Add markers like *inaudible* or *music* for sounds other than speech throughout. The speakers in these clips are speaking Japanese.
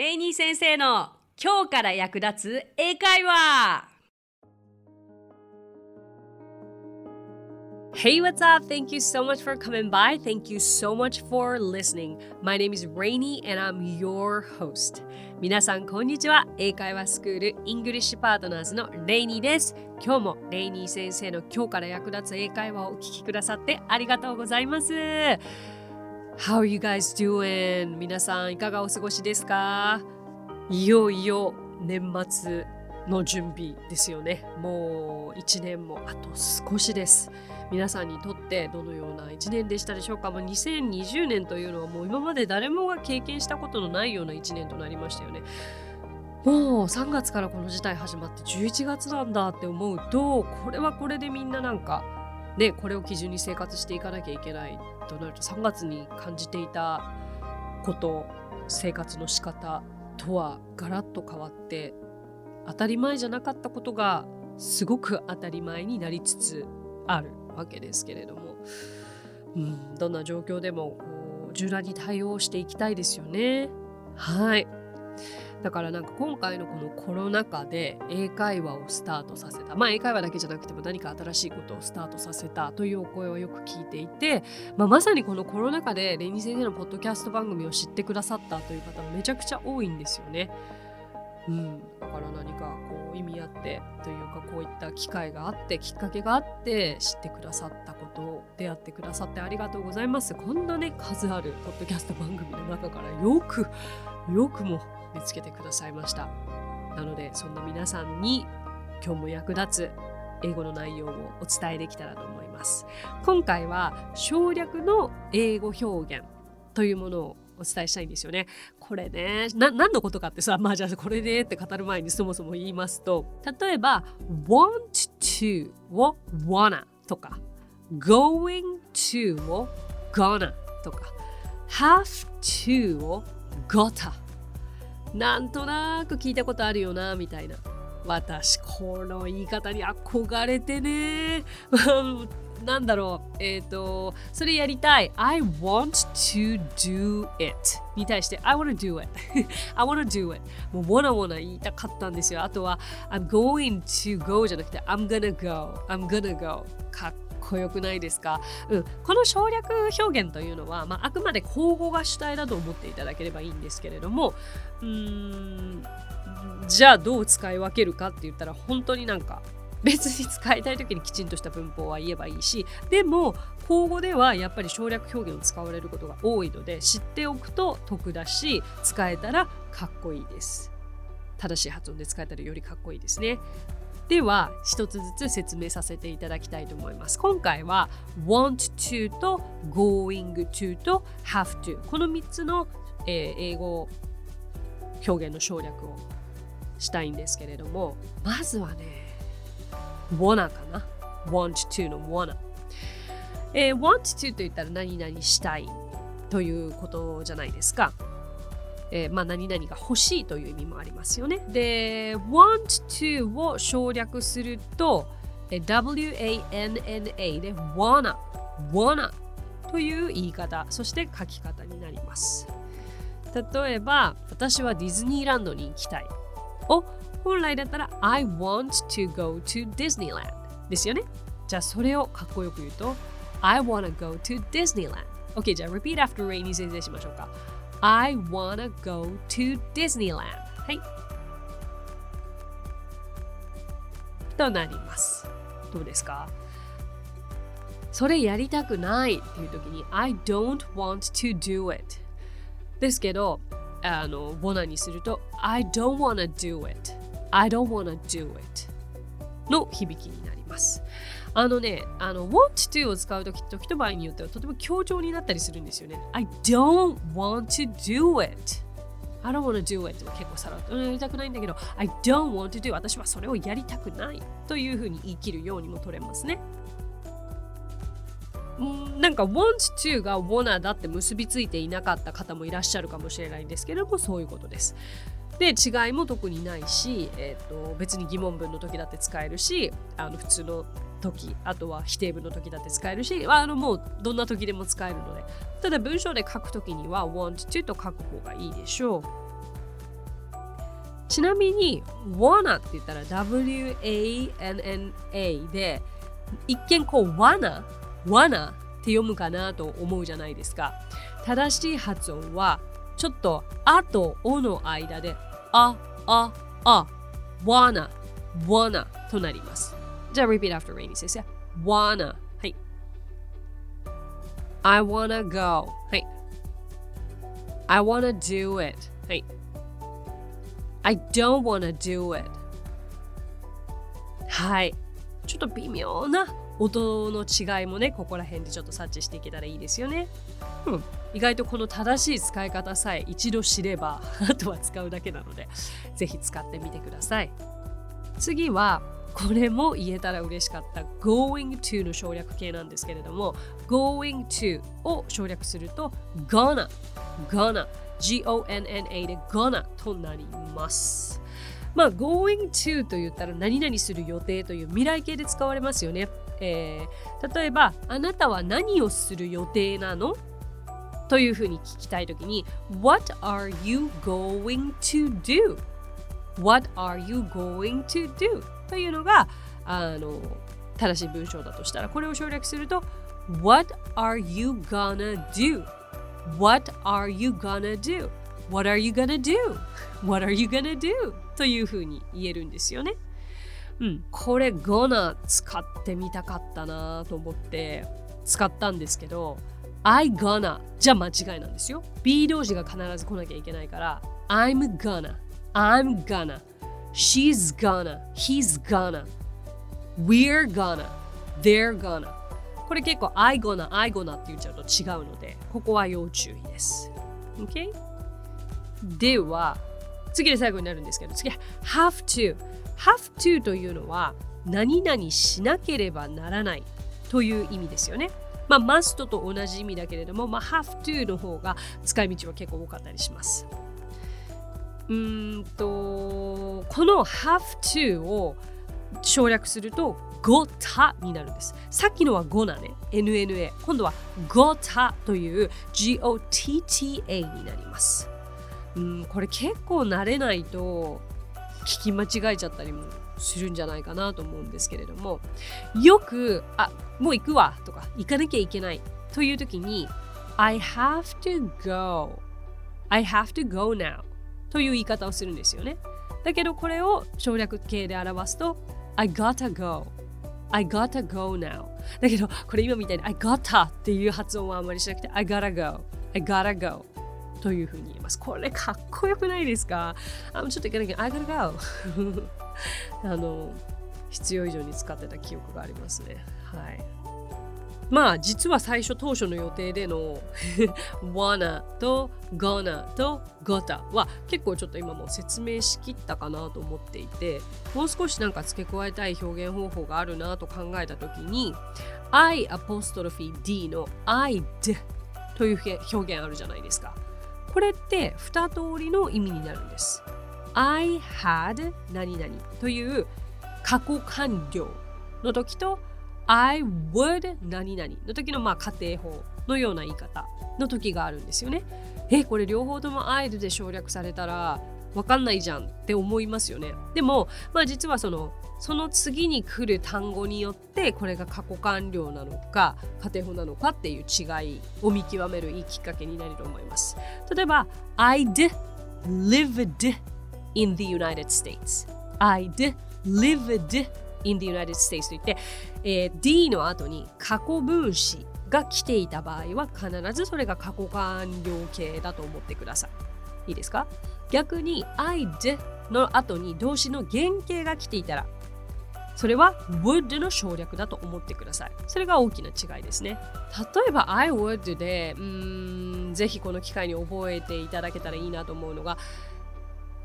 レイニー先生の今日から役立つ英会話 Hey, what's up? Thank you so much for coming by. Thank you so much for listening. My name is Rainy and I'm your host. 皆さん、こんにちは。英会話スクールイングリッシュパートナーズのレイニーです。今日もレイニー先生の今日から役立つ英会話をお聞きくださってありがとうございます。How you guys doing? 皆さんいかがお過ごしですか？いよいよ年末の準備ですよね。もう1年もあと少しです。皆さんにとってどのような1年でしたでしょうか、もう2020年というのはもう今まで誰もが経験したことのないような1年となりましたよね。もう3月からこの事態始まって11月なんだって思うとこれはこれでみんななんかねこれを基準に生活していかなきゃいけないとなると3月に感じていたこと生活の仕方とはガラッと変わって当たり前じゃなかったことがすごく当たり前になりつつあるわけですけれども、うん、どんな状況でもこう柔軟に対応していきたいですよね。はいだからなんか今回のこのコロナ禍で英会話をスタートさせた。まあ英会話だけじゃなくても何か新しいことをスタートさせたというお声をよく聞いていて、まあ、まさにこのコロナ禍でレニー先生のポッドキャスト番組を知ってくださったという方めちゃくちゃ多いんですよね。うん、だから何かこう意味あってというかこういった機会があってきっかけがあって知ってくださったことを出会ってくださってありがとうございます。こんなね数あるポッドキャスト番組の中からよくよくも見つけてくださいましたなのでそんな皆さんに今日も役立つ英語の内容をお伝えできたらと思います今回は省略の英語表現というものをお伝えしたいんですよね。これね、何のことかってさ、まあじゃあこれねって語る前にそもそも言いますと、例えば want to を wanna とか going to を gonna とか have to を gotta なんとなく聞いたことあるよなみたいな。私この言い方に憧れてね。*laughs* なんだろう。えっ、ー、とそれやりたい。I want to do it に対して I wanna do it. *laughs* I wanna do it. もう wanna wanna 言いたかったんですよ。あとは I'm going to go じゃなくて I'm gonna go I'm gonna go かっこよくないですか、うん、この省略表現というのは、まあ、あくまで口語が主体だと思っていただければいいんですけれどもうーんじゃあどう使い分けるかって言ったら本当になんか別に使いたい時にきちんとした文法は言えばいいしでも口語ではやっぱり省略表現を使われることが多いので知っておくと得だし使えたらかっこいいです。正しい発音で使えたらよりかっこいいですね。では一つずつ説明させていただきたいと思います。今回は want to と going to と have to この3つの、えー、英語表現の省略をしたいんですけれどもまずはね wanna かな。want to の wanna、えー、want to と言ったら何々したいということじゃないですか。えー、まあ、何々が欲しいという意味もありますよね。で、want to を省略すると、w-a-n-n-a で wanna, wanna という言い方、そして書き方になります。例えば、私はディズニーランドに行きたい。を本来だったら I want to go to Disneyland ですよね。じゃあそれをかっこよく言うと I wanna go to Disneyland。OK、じゃあ repeat after Rainy 先生しましょうか。I wanna go to Disneyland はいとなりますどうですかそれやりたくないっていう時に I don't want to do it ですけどあのボナにすると I don't wanna do it I don't wanna do it の響きになりますあのね、あの、want to を使うとき、時と場合によってはとても強調になったりするんですよね。I don't want to do it. I don't want to do it 結構さらっとやりたくないんだけど I don't want to do 私はそれをやりたくないというふうに言い切るようにも取れますね。なんか want to が wanna だって結びついていなかった方もいらっしゃるかもしれないんですけどもそういうことです。で違いも特にないし、えーと、別に疑問文の時だって使えるしあの普通の時あとは否定文の時だって使えるしあのもうどんな時でも使えるので。ただ文章で書く時には want to と書く方がいいでしょう。ちなみに wanna って言ったら W-A-N-N-A で一見こう wanna wanna って読むかなと思うじゃないですか。正しい発音はちょっと「あ」と「お」の間で「あ」「あ」「あ」「wanna」「wanna」となりますじゃあ repeat after Rainy 先生 wanna はい I wanna go はい I wanna do it はい I don't wanna do it はいちょっと微妙な音の違いもねここら辺でちょっと察知していけたらいいですよね。うん、意外とこの正しい使い方さえ一度知ればあとは使うだけなのでぜひ使ってみてください。次はこれも言えたら嬉しかった going to の省略形なんですけれども going to を省略すると gonna gonna G-O-N-N-A で gonna となります。まあ going to と言ったら何々する予定という未来形で使われますよね。えー、例えばあなたは何をする予定なの？というふうに聞きたいときに What are you going to do? What are you going to do? というのがあの正しい文章だとしたらこれを省略すると What are you gonna do? What are you gonna do? What are you gonna do? What are you gonna do? というふうに言えるんですよね。うん、これ gonna 使ってみたかったなと思って使ったんですけど I gonna じゃ間違いなんですよ B 同士が必ず来なきゃいけないから I'm gonna I'm gonna She's gonna He's gonna We're gonna They're gonna これ結構 I gonna I gonna って言っちゃうと違うのでここは要注意です OK? では次で最後になるんですけど次は have to have to というのは何々しなければならないという意味ですよね。まあ、must と同じ意味だけれども、まあ、have to の方が使い道は結構多かったりします。うんと、この have to を省略すると gota になるんです。さっきのは go なね、NNA。今度は gota という GOTTA になります。うん、これ結構慣れないと聞き間違えちゃったりもするんじゃないかなと思うんですけれどもよく「あもう行くわ」とか「行かなきゃいけない」という時に「I have to go」「I have to go now」という言い方をするんですよね。だけどこれを省略形で表すと「I gotta go」I gotta go now. だけどこれ今みたいに I gotta っていう発音はあんまりしなくて I gotta go. I gotta go というふうに言います。これかっこよくないですか？あちょっといかなきゃ、I gotta go. *laughs* *laughs* あの、必要以上に使ってた記憶がありますね。はい。まあ実は最初当初の予定での *laughs* wanna と gonna と gotta は結構ちょっと今も説明しきったかなと思っていてもう少しなんか付け加えたい表現方法があるなと考えた時に I apostrophe D の I'd という表現あるじゃないですか。これって2通りの意味になるんです。I had 何々という過去完了の時と I would 何々の時のまあ家庭法のような言い方の時があるんですよね。え、これ両方とも I'd で省略されたらわかんないじゃんって思いますよね。でも、まあ実はそのその次に来る単語によってこれが過去完了なのか家庭法なのかっていう違いを見極めるいいきっかけになると思います。例えば I'd lived in the United States I'd lived in the United States といって、えー、D の後に過去分詞が来ていた場合は必ずそれが過去完了形だと思ってください。いいですか？逆に I'd の後に動詞の原型が来ていたらそれは would の省略だと思ってください。それが大きな違いですね。例えば I would で、うーん、ぜひこの機会に覚えていただけたらいいなと思うのが、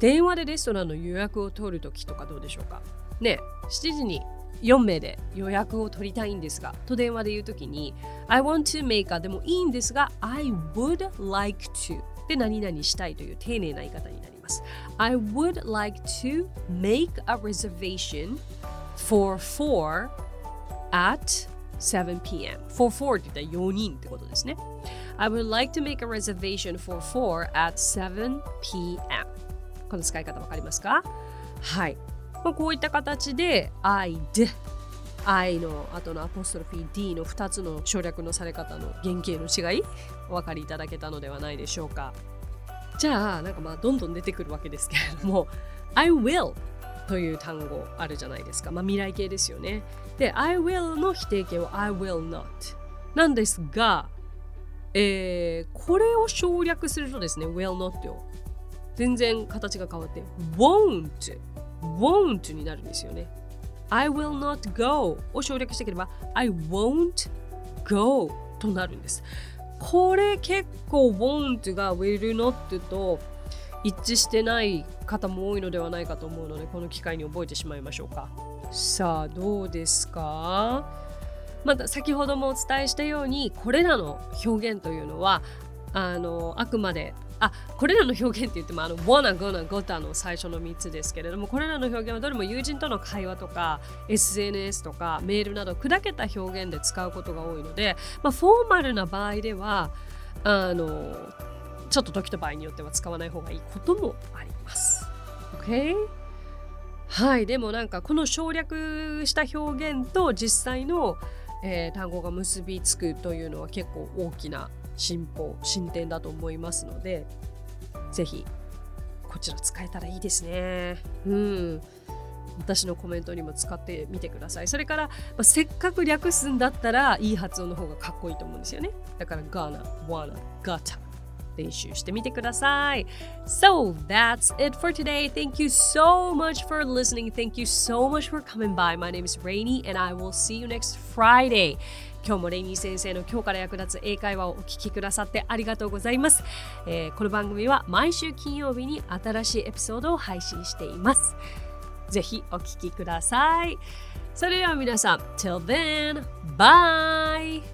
電話でレストランの予約を取るときとかどうでしょうか。ね、7時に4名で予約を取りたいんですが、と電話で言うときに、I want to make a でもいいんですが、I would like to で何々したいという丁寧な言い方になります。I would like to make a reservation for four at 7 p.m. for four って言ったら4人ってことですね。I would like to make a reservation for four at 7 p.m. この使い方わかりますか？はい。まあ、こういった形で I'd I の後のアポストロフィー D の2つの省略のされ方の原型の違いお分かりいただけたのではないでしょうか。じゃあなんかまあどんどん出てくるわけですけれども I will という単語あるじゃないですか。まあ未来形ですよね。で I will の否定形は I will not なんですが、えー、これを省略するとですね will not を全然形が変わって won't won't になるんですよね I will not go を省略してければ I won't go となるんです。これ結構 won't が will not と一致してない方も多いのではないかと思うのでこの機会に覚えてしまいましょうか。さあどうですか？また先ほどもお伝えしたようにこれらの表現というのはあのあくまであこれらの表現って言ってもあの wanna go な gota の最初の3つですけれどもこれらの表現はどれも友人との会話とか SNS とかメールなど砕けた表現で使うことが多いので、まあ、フォーマルな場合ではあのちょっと時と場合によっては使わない方がいいこともあります。OK? はいでもなんかこの省略した表現と実際の、えー、単語が結びつくというのは結構大きな進歩進展だと思いますので是非こちら使えたらいいですね。うん。私のコメントにも使ってみてください。それから、まあ、せっかく略すんだったらいい発音の方がかっこいいと思うんですよね。だからガーナ、ワーナ、ガータ練習してみてください。So that's it for today. Thank you so much for listening. Thank you so much for coming by. My name is Rainy and I will see you next Friday. 今日もレイニー先生の今日から役立つ英会話をお聞きくださってありがとうございます、えー、この番組は毎週金曜日に新しいエピソードを配信していますぜひお聞きくださいそれでは皆さん Till then, bye!